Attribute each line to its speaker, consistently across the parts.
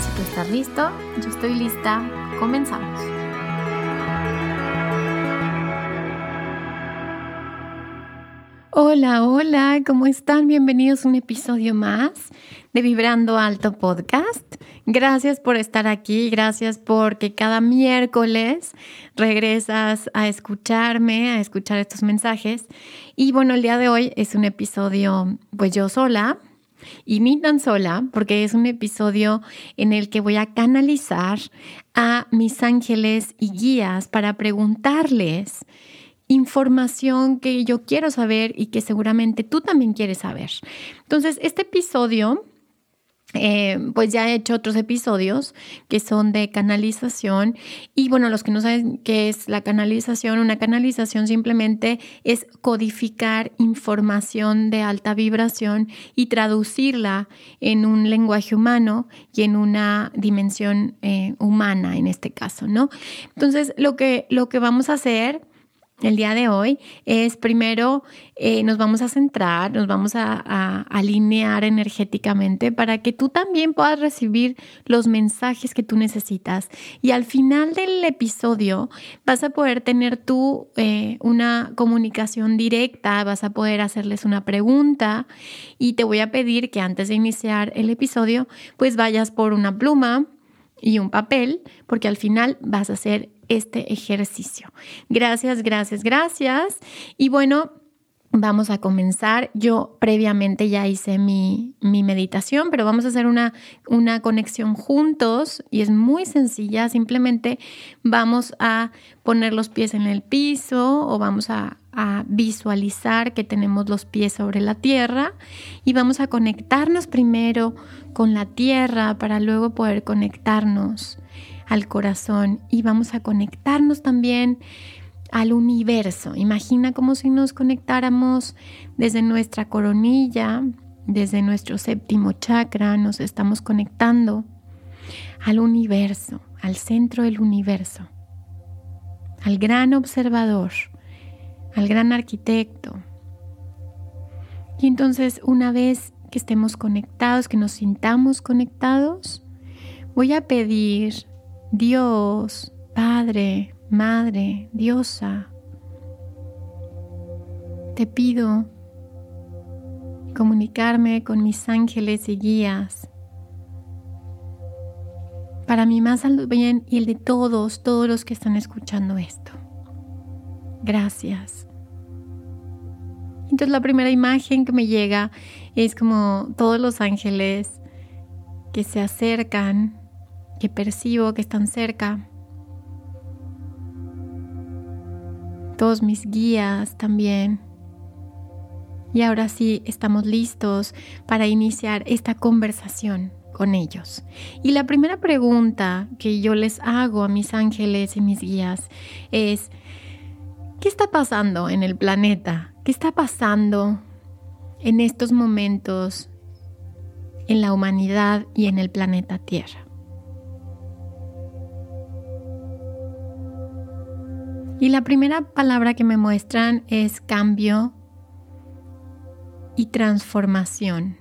Speaker 1: Si tú estás listo, yo estoy lista. Comenzamos. Hola, hola, ¿cómo están? Bienvenidos a un episodio más de Vibrando Alto Podcast. Gracias por estar aquí, gracias porque cada miércoles regresas a escucharme, a escuchar estos mensajes. Y bueno, el día de hoy es un episodio pues yo sola, y ni tan sola, porque es un episodio en el que voy a canalizar a mis ángeles y guías para preguntarles información que yo quiero saber y que seguramente tú también quieres saber. Entonces, este episodio eh, pues ya he hecho otros episodios que son de canalización y bueno, los que no saben qué es la canalización, una canalización simplemente es codificar información de alta vibración y traducirla en un lenguaje humano y en una dimensión eh, humana en este caso, ¿no? Entonces, lo que, lo que vamos a hacer el día de hoy es primero eh, nos vamos a centrar, nos vamos a, alinear energéticamente para que tú también puedas recibir los mensajes que tú necesitas. Y al final del episodio vas a poder tener tú eh, una comunicación directa, vas a poder hacerles una pregunta y te voy a pedir que antes de iniciar el episodio pues vayas por una pluma y un papel porque al final vas a hacer este ejercicio. Gracias, gracias, gracias. Y bueno, Vamos a comenzar. Yo previamente ya hice mi, mi, meditación, pero vamos a hacer una, una conexión juntos y es muy sencilla. Simplemente vamos a poner los pies en el piso o vamos a, a visualizar que tenemos los pies sobre la tierra y vamos a conectarnos primero con la tierra para luego poder conectarnos al corazón y vamos a conectarnos también al universo. Imagina como si nos conectáramos desde nuestra coronilla, desde nuestro séptimo chakra, nos estamos conectando al universo, al centro del universo, al gran observador, al gran arquitecto. Y entonces una vez que estemos conectados, que nos sintamos conectados, voy a pedir Dios, Padre, Madre, Diosa, te pido comunicarme con mis ángeles y guías para mi más alto bien y el de todos, todos los que están escuchando esto. Gracias. Entonces la primera imagen que me llega es como todos los ángeles que se acercan que percibo que están cerca. Todos mis guías también. Y ahora sí estamos listos para iniciar esta conversación con ellos. Y la primera pregunta que yo les hago a mis ángeles y mis guías es, ¿qué está pasando en el planeta? ¿Qué está pasando en estos momentos en la humanidad y en el planeta Tierra? Y la primera palabra que me muestran es cambio y transformación.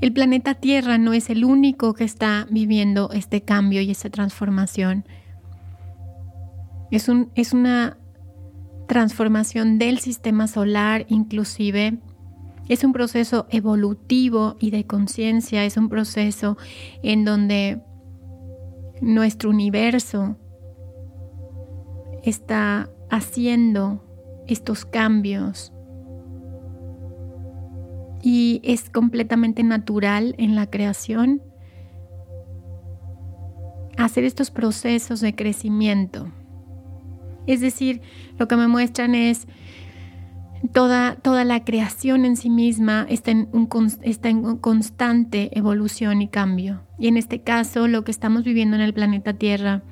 Speaker 1: El planeta Tierra no es el único que está viviendo este cambio y esta transformación. Es, un, es una transformación del sistema solar, inclusive Es un proceso evolutivo y de conciencia, es un proceso en donde nuestro universo está haciendo estos cambios y es completamente natural en la creación hacer estos procesos de crecimiento. Es decir, lo que me muestran es Toda, toda la creación en sí misma está en, un, está en constante evolución y cambio. Y en este caso, lo que estamos viviendo en el planeta Tierra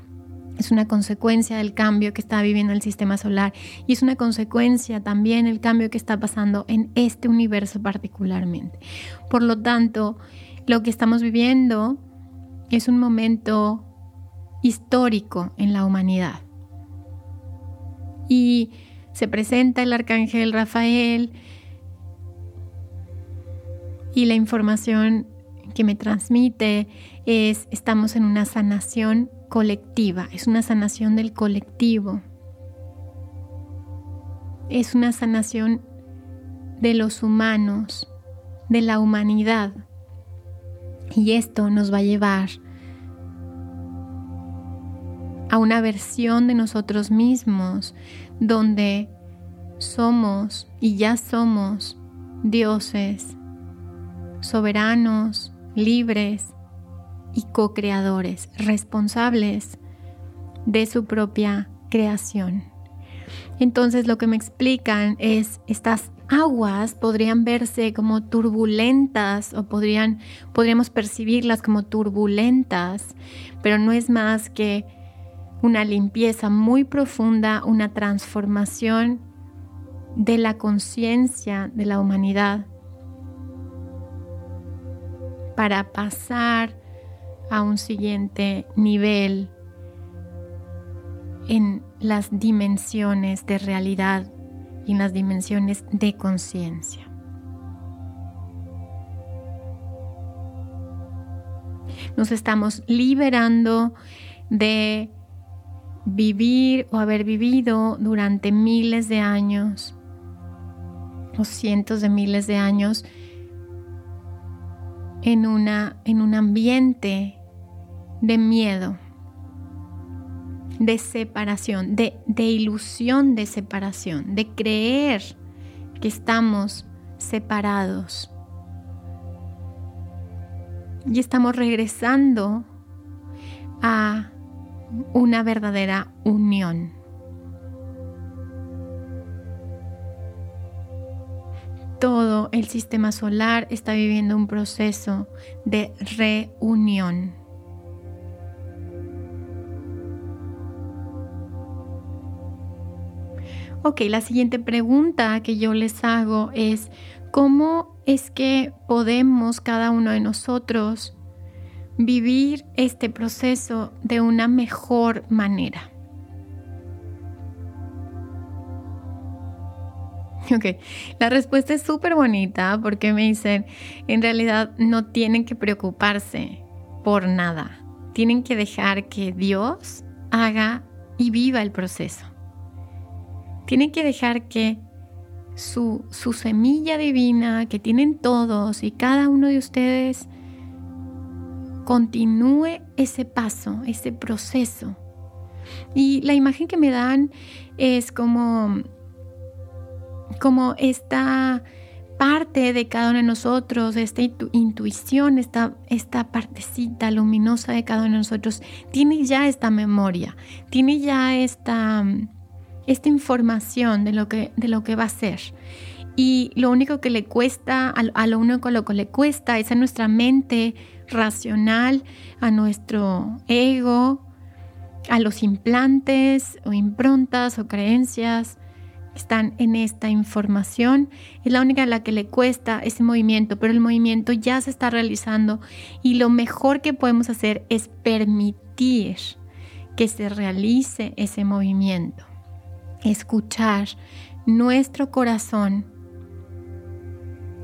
Speaker 1: es una consecuencia del cambio que está viviendo el sistema solar y es una consecuencia también el cambio que está pasando en este universo particularmente. Por lo tanto, lo que estamos viviendo es un momento histórico en la humanidad. Y se presenta el arcángel Rafael y la información que me transmite es estamos en una sanación colectiva, es una sanación del colectivo, es una sanación de los humanos, de la humanidad. Y esto nos va a llevar a una versión de nosotros mismos donde somos y ya somos dioses, soberanos, libres y co-creadores, responsables de su propia creación. Entonces lo que me explican es estas aguas podrían verse como turbulentas o podrían, podríamos percibirlas como turbulentas, pero no es más que una limpieza muy profunda, una transformación de la conciencia de la humanidad para pasar a un siguiente nivel en las dimensiones de realidad y en las dimensiones de conciencia. Nos estamos liberando de vivir o haber vivido durante miles de años o cientos de miles de años en, una, en un ambiente de miedo, de separación, de, de ilusión de separación, de creer que estamos separados. Y estamos regresando a una verdadera unión. Todo el sistema solar está viviendo un proceso de reunión. Ok, la siguiente pregunta que yo les hago es, ¿cómo es que podemos cada uno de nosotros vivir este proceso de una mejor manera. Ok, la respuesta es súper bonita porque me dicen, en realidad no tienen que preocuparse por nada, tienen que dejar que Dios haga y viva el proceso. Tienen que dejar que su, su semilla divina que tienen todos y cada uno de ustedes continúe ese paso, ese proceso. Y la imagen que me dan es como, como esta parte de cada uno de nosotros, esta intuición, esta, esta partecita luminosa de cada uno de nosotros, tiene ya esta memoria, tiene ya esta, esta información de lo, que, de lo que va a ser. Y lo único que le cuesta, a, lo único lo que le cuesta es a nuestra mente racional, a nuestro ego, a los implantes o improntas o creencias que están en esta información. Es la única a la que le cuesta ese movimiento, pero el movimiento ya se está realizando y lo mejor que podemos hacer es permitir que se realice ese movimiento. Escuchar nuestro corazón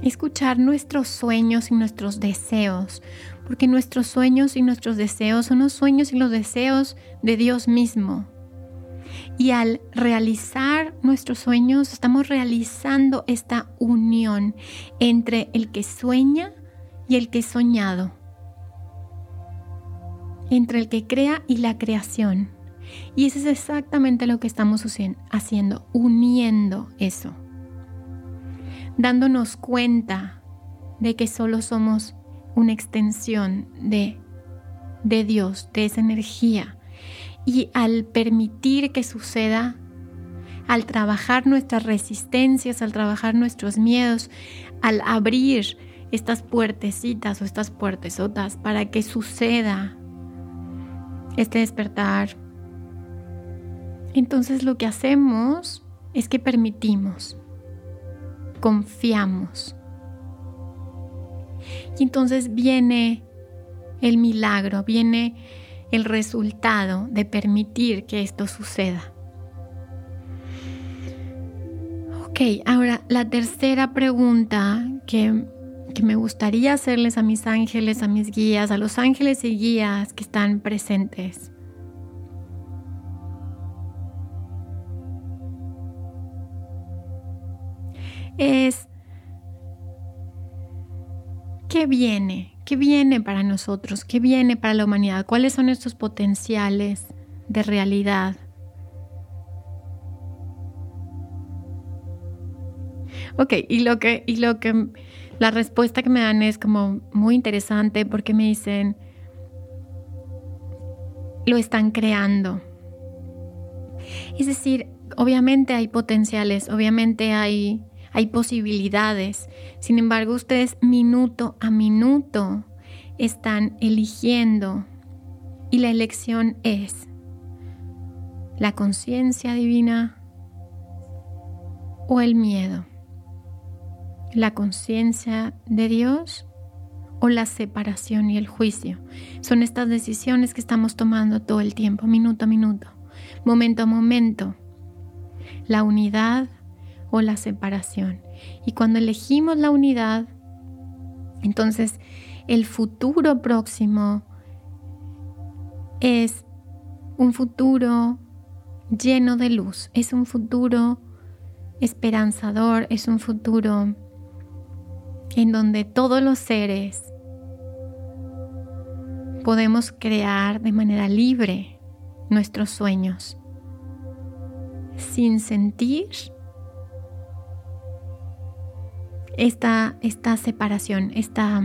Speaker 1: escuchar nuestros sueños y nuestros deseos, porque nuestros sueños y nuestros deseos son los sueños y los deseos de Dios mismo. Y al realizar nuestros sueños, estamos realizando esta unión entre el que sueña y el que es soñado. Entre el que crea y la creación. Y eso es exactamente lo que estamos haciendo, uniendo eso. Dándonos cuenta de que solo somos una extensión de, de Dios, de esa energía. Y al permitir que suceda, al trabajar nuestras resistencias, al trabajar nuestros miedos, al abrir estas puertecitas o estas puertesotas para que suceda este despertar, entonces lo que hacemos es que permitimos, confiamos. Y entonces viene el milagro, viene el resultado de permitir que esto suceda. Ok, ahora la tercera pregunta que, que, me gustaría hacerles a mis ángeles, a mis guías, a los ángeles y guías que están presentes. es viene, qué viene para nosotros, qué viene para la humanidad, cuáles son estos potenciales de realidad. Ok, y lo que, y lo que, la respuesta que me dan es como muy interesante porque me dicen, lo están creando. Es decir, obviamente hay potenciales, obviamente hay hay posibilidades. Sin embargo, ustedes minuto a minuto están eligiendo y la elección es la conciencia divina o el miedo. La conciencia de Dios o la separación y el juicio. Son estas decisiones que estamos tomando todo el tiempo, minuto a minuto, momento a momento. La unidad o la separación. Y cuando elegimos la unidad, entonces el futuro próximo es un futuro lleno de luz, es un futuro esperanzador, es un futuro en donde todos los seres podemos crear de manera libre nuestros sueños, sin sentir esta, esta separación, esta,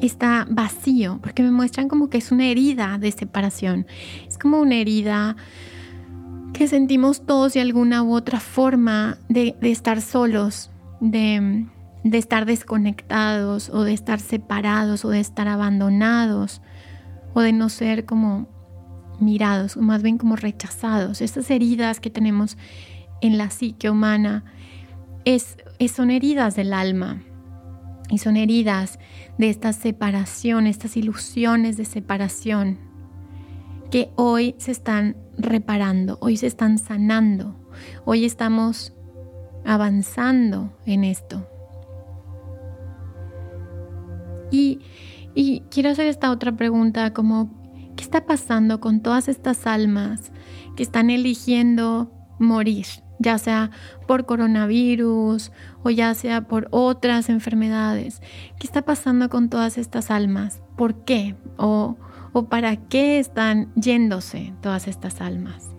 Speaker 1: esta vacío, porque me muestran como que es una herida de separación. Es como una herida que sentimos todos de alguna u otra forma de, estar solos, de, de estar desconectados o de estar separados o de estar abandonados o de no ser como mirados, o más bien como rechazados. Estas heridas que tenemos en la psique humana es, son heridas del alma y son heridas de esta separación, estas ilusiones de separación que hoy se están reparando, hoy se están sanando, hoy estamos avanzando en esto. Y, y quiero hacer esta otra pregunta como, ¿qué está pasando con todas estas almas que están eligiendo morir? Ya sea por coronavirus o ya sea por otras enfermedades. ¿Qué está pasando con todas estas almas? ¿Por qué? ¿O, para qué están yéndose todas estas almas?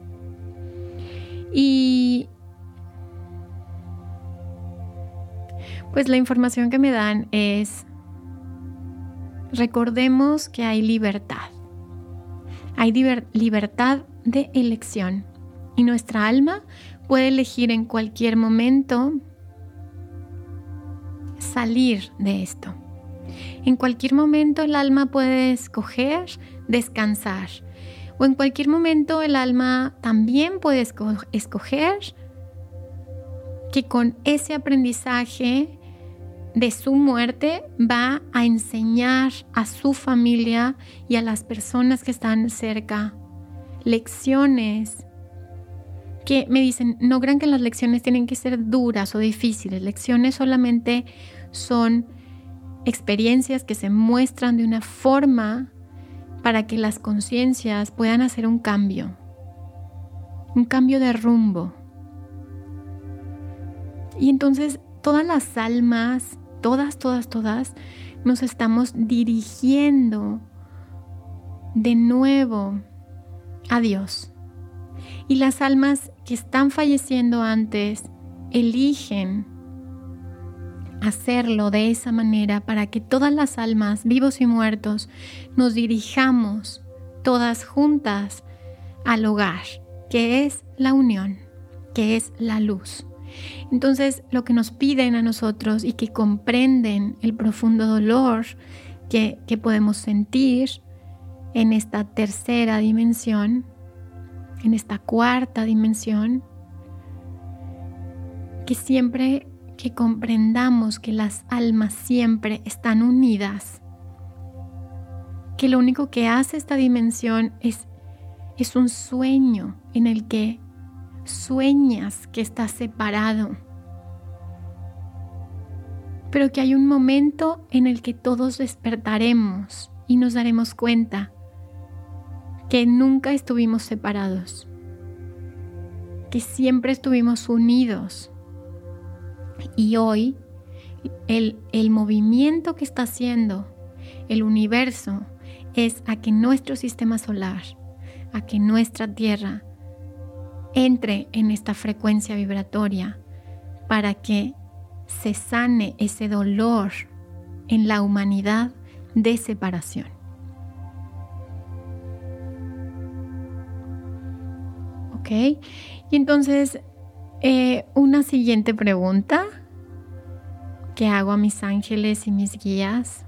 Speaker 1: Y pues la información que me dan es, recordemos que hay libertad. Hay libertad de elección y nuestra alma puede elegir en cualquier momento salir de esto. En cualquier momento el alma puede escoger descansar. O en cualquier momento el alma también puede escoger que con ese aprendizaje de su muerte va a enseñar a su familia y a las personas que están cerca lecciones que me dicen, no crean que las lecciones tienen que ser duras o difíciles, lecciones solamente son experiencias que se muestran de una forma para que las conciencias puedan hacer un cambio, un cambio de rumbo. Y entonces todas las almas, todas, todas, todas, nos estamos dirigiendo de nuevo a Dios. Y las almas que están falleciendo antes eligen hacerlo de esa manera para que todas las almas, vivos y muertos, nos dirijamos todas juntas al hogar, que es la unión, que es la luz. Entonces, lo que nos piden a nosotros y que comprenden el profundo dolor que, que podemos sentir en esta tercera dimensión, en esta cuarta dimensión, que siempre que comprendamos que las almas siempre están unidas, que lo único que hace esta dimensión es, es un sueño en el que sueñas que estás separado, pero que hay un momento en el que todos despertaremos y nos daremos cuenta que nunca estuvimos separados, que siempre estuvimos unidos y hoy el, el movimiento que está haciendo el universo es a que nuestro sistema solar, a que nuestra Tierra entre en esta frecuencia vibratoria para que se sane ese dolor en la humanidad de separación. ¿Ok? Y entonces eh, una siguiente pregunta que hago a mis ángeles y mis guías.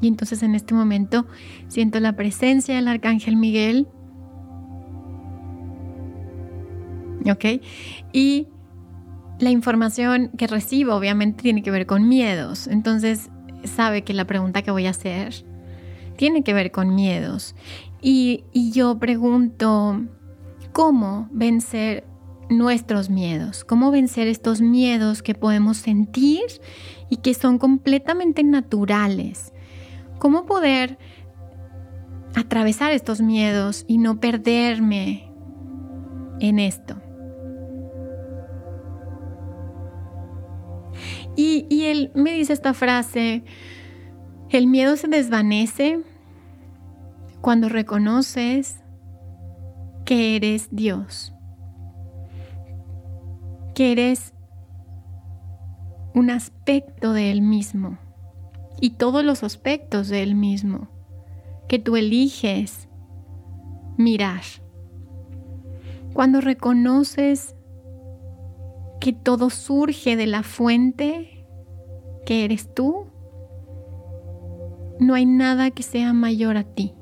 Speaker 1: Y entonces en este momento siento la presencia del arcángel Miguel. ¿Ok? Y la información que recibo obviamente tiene que ver con miedos. Entonces sabe que la pregunta que voy a hacer tiene que ver con miedos. Y, y yo pregunto, ¿cómo vencer nuestros miedos, cómo vencer estos miedos que podemos sentir y que son completamente naturales, cómo poder atravesar estos miedos y no perderme en esto. Y, él me dice esta frase, el miedo se desvanece cuando reconoces que eres Dios que eres un aspecto de Él mismo y todos los aspectos de Él mismo que tú eliges mirar. Cuando reconoces que todo surge de la fuente que eres tú, no hay nada que sea mayor a ti.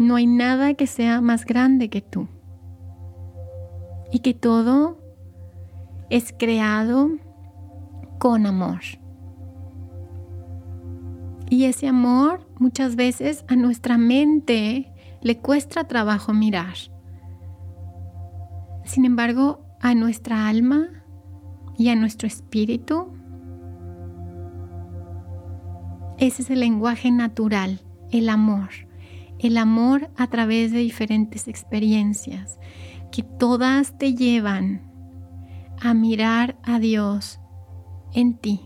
Speaker 1: No hay nada que sea más grande que tú. Y que todo es creado con amor. Y ese amor muchas veces a nuestra mente le cuesta trabajo mirar. Sin embargo, a nuestra alma y a nuestro espíritu, ese es el lenguaje natural, el amor. El amor a través de diferentes experiencias que todas te llevan a mirar a Dios en ti.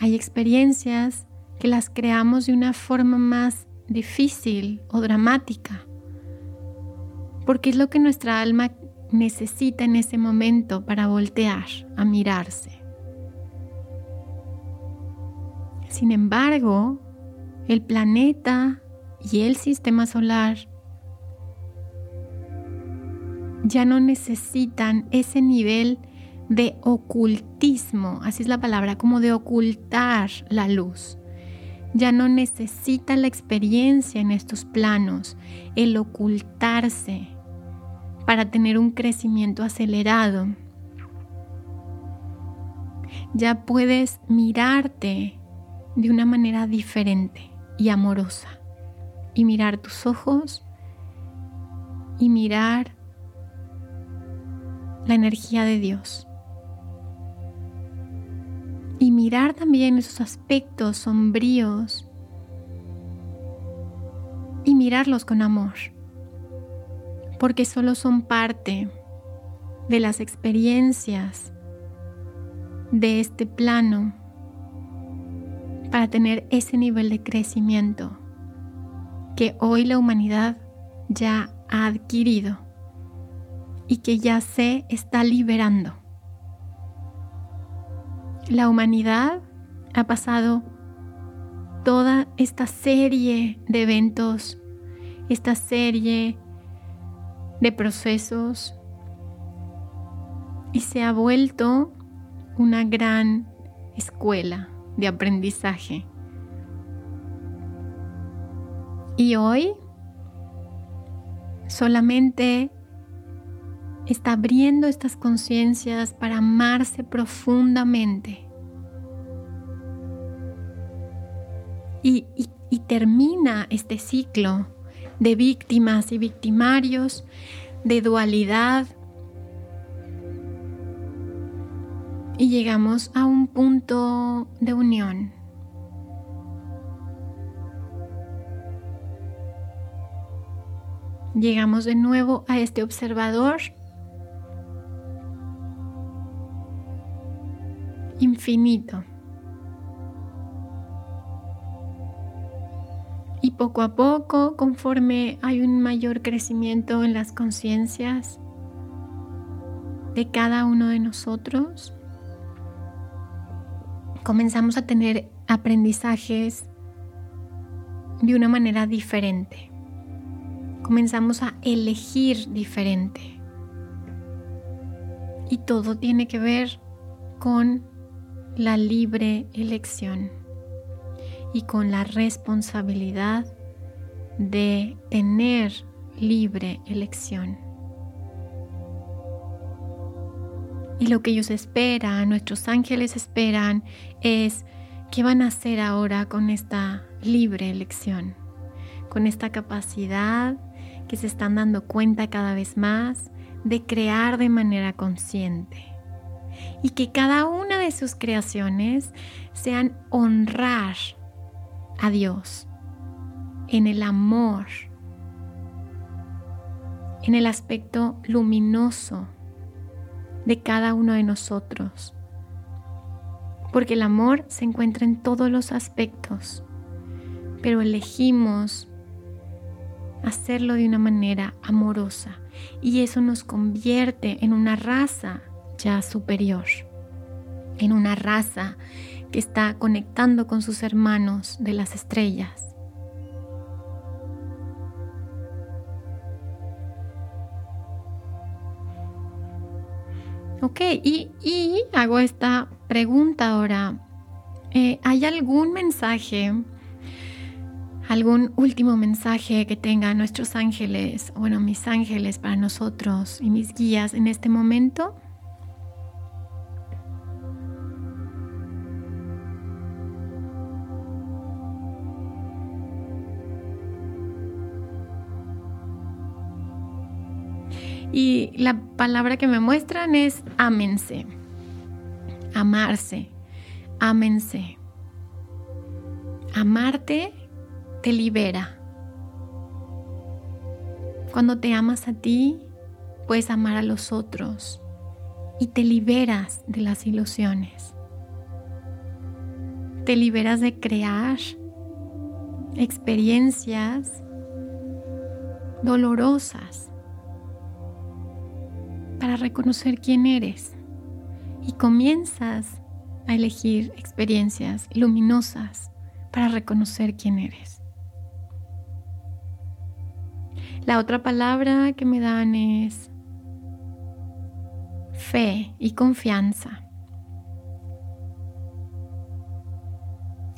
Speaker 1: Hay experiencias que las creamos de una forma más difícil o dramática, porque es lo que nuestra alma necesita en ese momento para voltear a mirarse. Sin embargo, el planeta y el sistema solar ya no necesitan ese nivel de ocultismo, así es la palabra, como de ocultar la luz. Ya no necesita la experiencia en estos planos, el ocultarse para tener un crecimiento acelerado. Ya puedes mirarte de una manera diferente y amorosa y mirar tus ojos y mirar la energía de Dios. Y mirar también esos aspectos sombríos y mirarlos con amor, porque solo son parte de las experiencias de este plano para tener ese nivel de crecimiento que hoy la humanidad ya ha adquirido y que ya se está liberando. La humanidad ha pasado toda esta serie de eventos, esta serie de procesos y se ha vuelto una gran escuela de aprendizaje. Y hoy solamente está abriendo estas conciencias para amarse profundamente. Y, y, termina este ciclo de víctimas y victimarios, de dualidad. Y llegamos a un punto de unión. Llegamos de nuevo a este observador infinito. Y poco a poco, conforme hay un mayor crecimiento en las conciencias de cada uno de nosotros, comenzamos a tener aprendizajes de una manera diferente. Comenzamos a elegir diferente. Y todo tiene que ver con la libre elección y con la responsabilidad de tener libre elección. Y lo que ellos esperan, nuestros ángeles esperan, es qué van a hacer ahora con esta libre elección, con esta capacidad que se están dando cuenta cada vez más de crear de manera consciente. Y que cada una de sus creaciones sean honrar a Dios en el amor, en el aspecto luminoso de cada uno de nosotros. Porque el amor se encuentra en todos los aspectos, pero elegimos hacerlo de una manera amorosa y eso nos convierte en una raza ya superior, en una raza que está conectando con sus hermanos de las estrellas. Ok, y, hago esta pregunta ahora. Eh, ¿Hay algún mensaje, algún último mensaje que tengan nuestros ángeles, bueno, mis ángeles para nosotros y mis guías en este momento? Y la palabra que me muestran es ámense, amarse, ámense. Amarte te libera. Cuando te amas a ti, puedes amar a los otros y te liberas de las ilusiones. Te liberas de crear experiencias dolorosas para reconocer quién eres y comienzas a elegir experiencias luminosas para reconocer quién eres. La otra palabra que me dan es fe y confianza.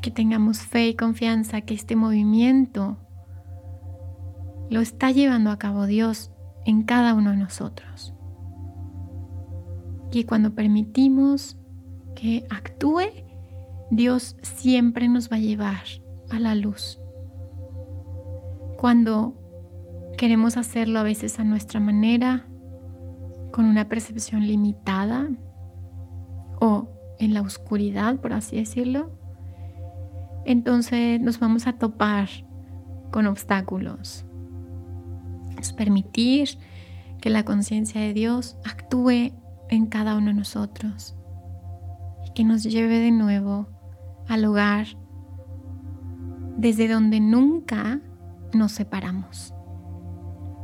Speaker 1: Que tengamos fe y confianza que este movimiento lo está llevando a cabo Dios en cada uno de nosotros. Y cuando permitimos que actúe, Dios siempre nos va a llevar a la luz. Cuando queremos hacerlo a veces a nuestra manera, con una percepción limitada o en la oscuridad, por así decirlo, entonces nos vamos a topar con obstáculos. Es permitir que la conciencia de Dios actúe en cada uno de nosotros y que nos lleve de nuevo al hogar desde donde nunca nos separamos.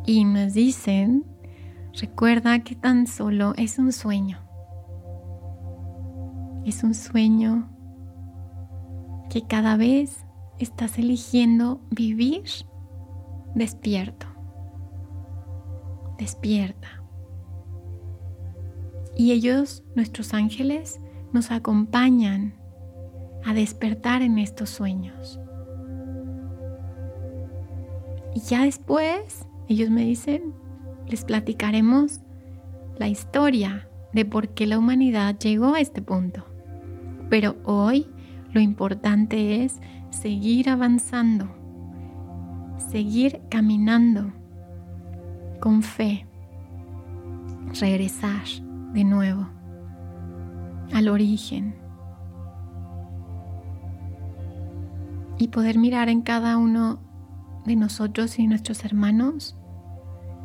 Speaker 1: Y nos dicen, recuerda que tan solo es un sueño. Es un sueño que cada vez estás eligiendo vivir despierto. Despierta. Y ellos, nuestros ángeles, nos acompañan a despertar en estos sueños. Y ya después, ellos me dicen, les platicaremos la historia de por qué la humanidad llegó a este punto. Pero hoy lo importante es seguir avanzando, seguir caminando con fe, regresar de nuevo al origen y poder mirar en cada uno de nosotros y nuestros hermanos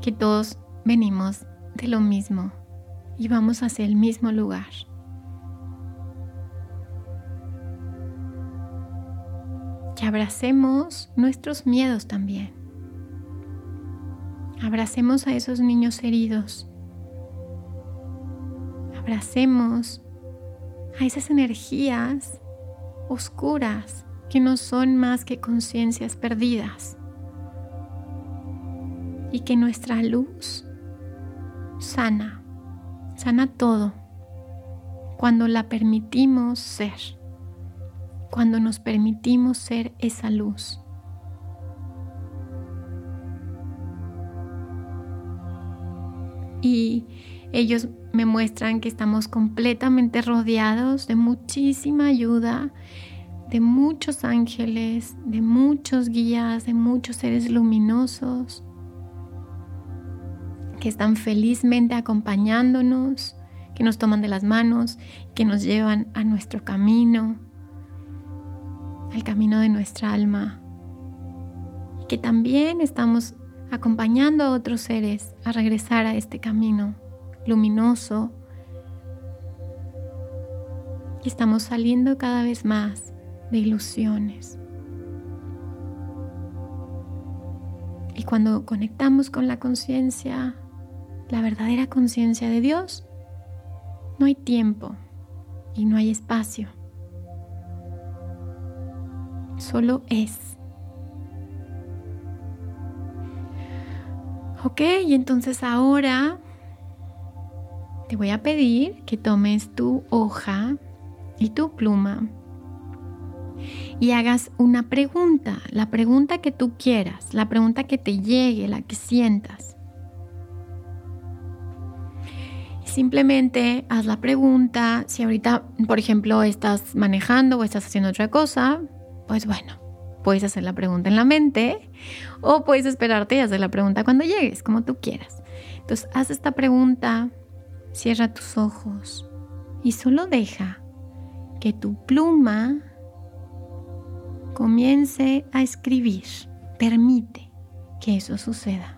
Speaker 1: que todos venimos de lo mismo y vamos hacia el mismo lugar. Que abracemos nuestros miedos también. Abracemos a esos niños heridos. Abracemos a esas energías oscuras que no son más que conciencias perdidas y que nuestra luz sana, sana todo cuando la permitimos ser, cuando nos permitimos ser esa luz. Y ellos me muestran que estamos completamente rodeados de muchísima ayuda, de muchos ángeles, de muchos guías, de muchos seres luminosos que están felizmente acompañándonos, que nos toman de las manos, que nos llevan a nuestro camino, al camino de nuestra alma. Y que también estamos acompañando a otros seres a regresar a este camino luminoso. Y estamos saliendo cada vez más de ilusiones. Y cuando conectamos con la conciencia la verdadera conciencia de Dios, no hay tiempo y no hay espacio. Solo es. Ok, y entonces ahora te voy a pedir que tomes tu hoja y tu pluma y hagas una pregunta, la pregunta que tú quieras, la pregunta que te llegue, la que sientas. Simplemente haz la pregunta. Si ahorita, por ejemplo, estás manejando o estás haciendo otra cosa, pues bueno, puedes hacer la pregunta en la mente o puedes esperarte y hacer la pregunta cuando llegues, como tú quieras. Entonces, haz esta pregunta, cierra tus ojos y solo deja que tu pluma comience a escribir. Permite que eso suceda.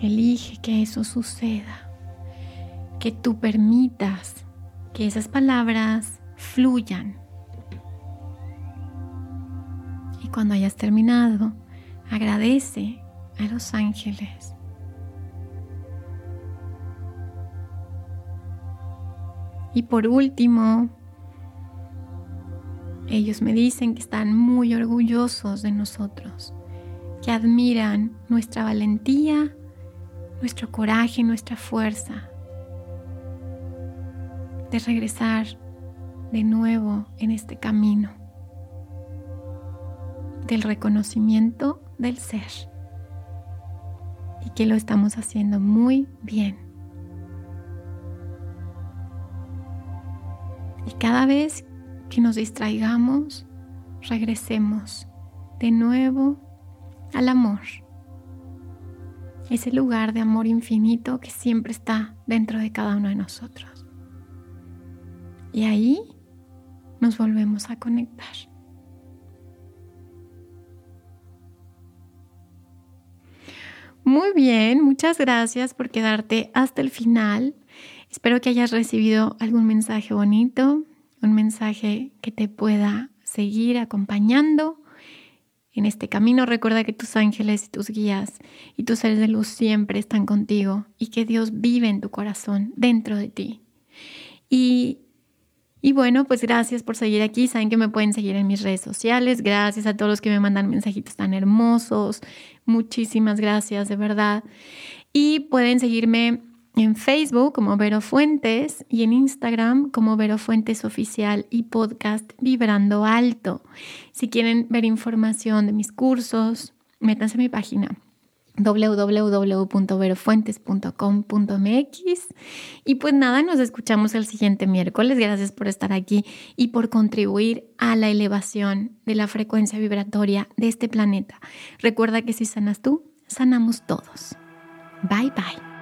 Speaker 1: Elige que eso suceda, que tú permitas que esas palabras fluyan. Cuando hayas terminado, agradece a los ángeles. Y por último, ellos me dicen que están muy orgullosos de nosotros, que admiran nuestra valentía nuestro coraje, nuestra fuerza de regresar de nuevo en este camino del reconocimiento del ser y que lo estamos haciendo muy bien. Y cada vez que nos distraigamos, regresemos de nuevo al amor ese lugar de amor infinito que siempre está dentro de cada uno de nosotros. Y ahí nos volvemos a conectar. Muy bien, muchas gracias por quedarte hasta el final. Espero que hayas recibido algún mensaje bonito, un mensaje que te pueda seguir acompañando en este camino. Recuerda que tus ángeles y tus guías y tus seres de luz siempre están contigo y que Dios vive en tu corazón, dentro de ti. Y y bueno, pues gracias por seguir aquí. Saben que me pueden seguir en mis redes sociales. Gracias a todos los que me mandan mensajitos tan hermosos. Muchísimas gracias, de verdad. Y pueden seguirme en Facebook como Vero Fuentes y en Instagram como Vero Fuentes Oficial y podcast Vibrando Alto. Si quieren ver información de mis cursos, métanse a mi página www.verofuentes.com.mx y pues nada, nos escuchamos el siguiente miércoles. Gracias por estar aquí y por contribuir a la elevación de la frecuencia vibratoria de este planeta. Recuerda que si sanas tú, sanamos todos. Bye bye.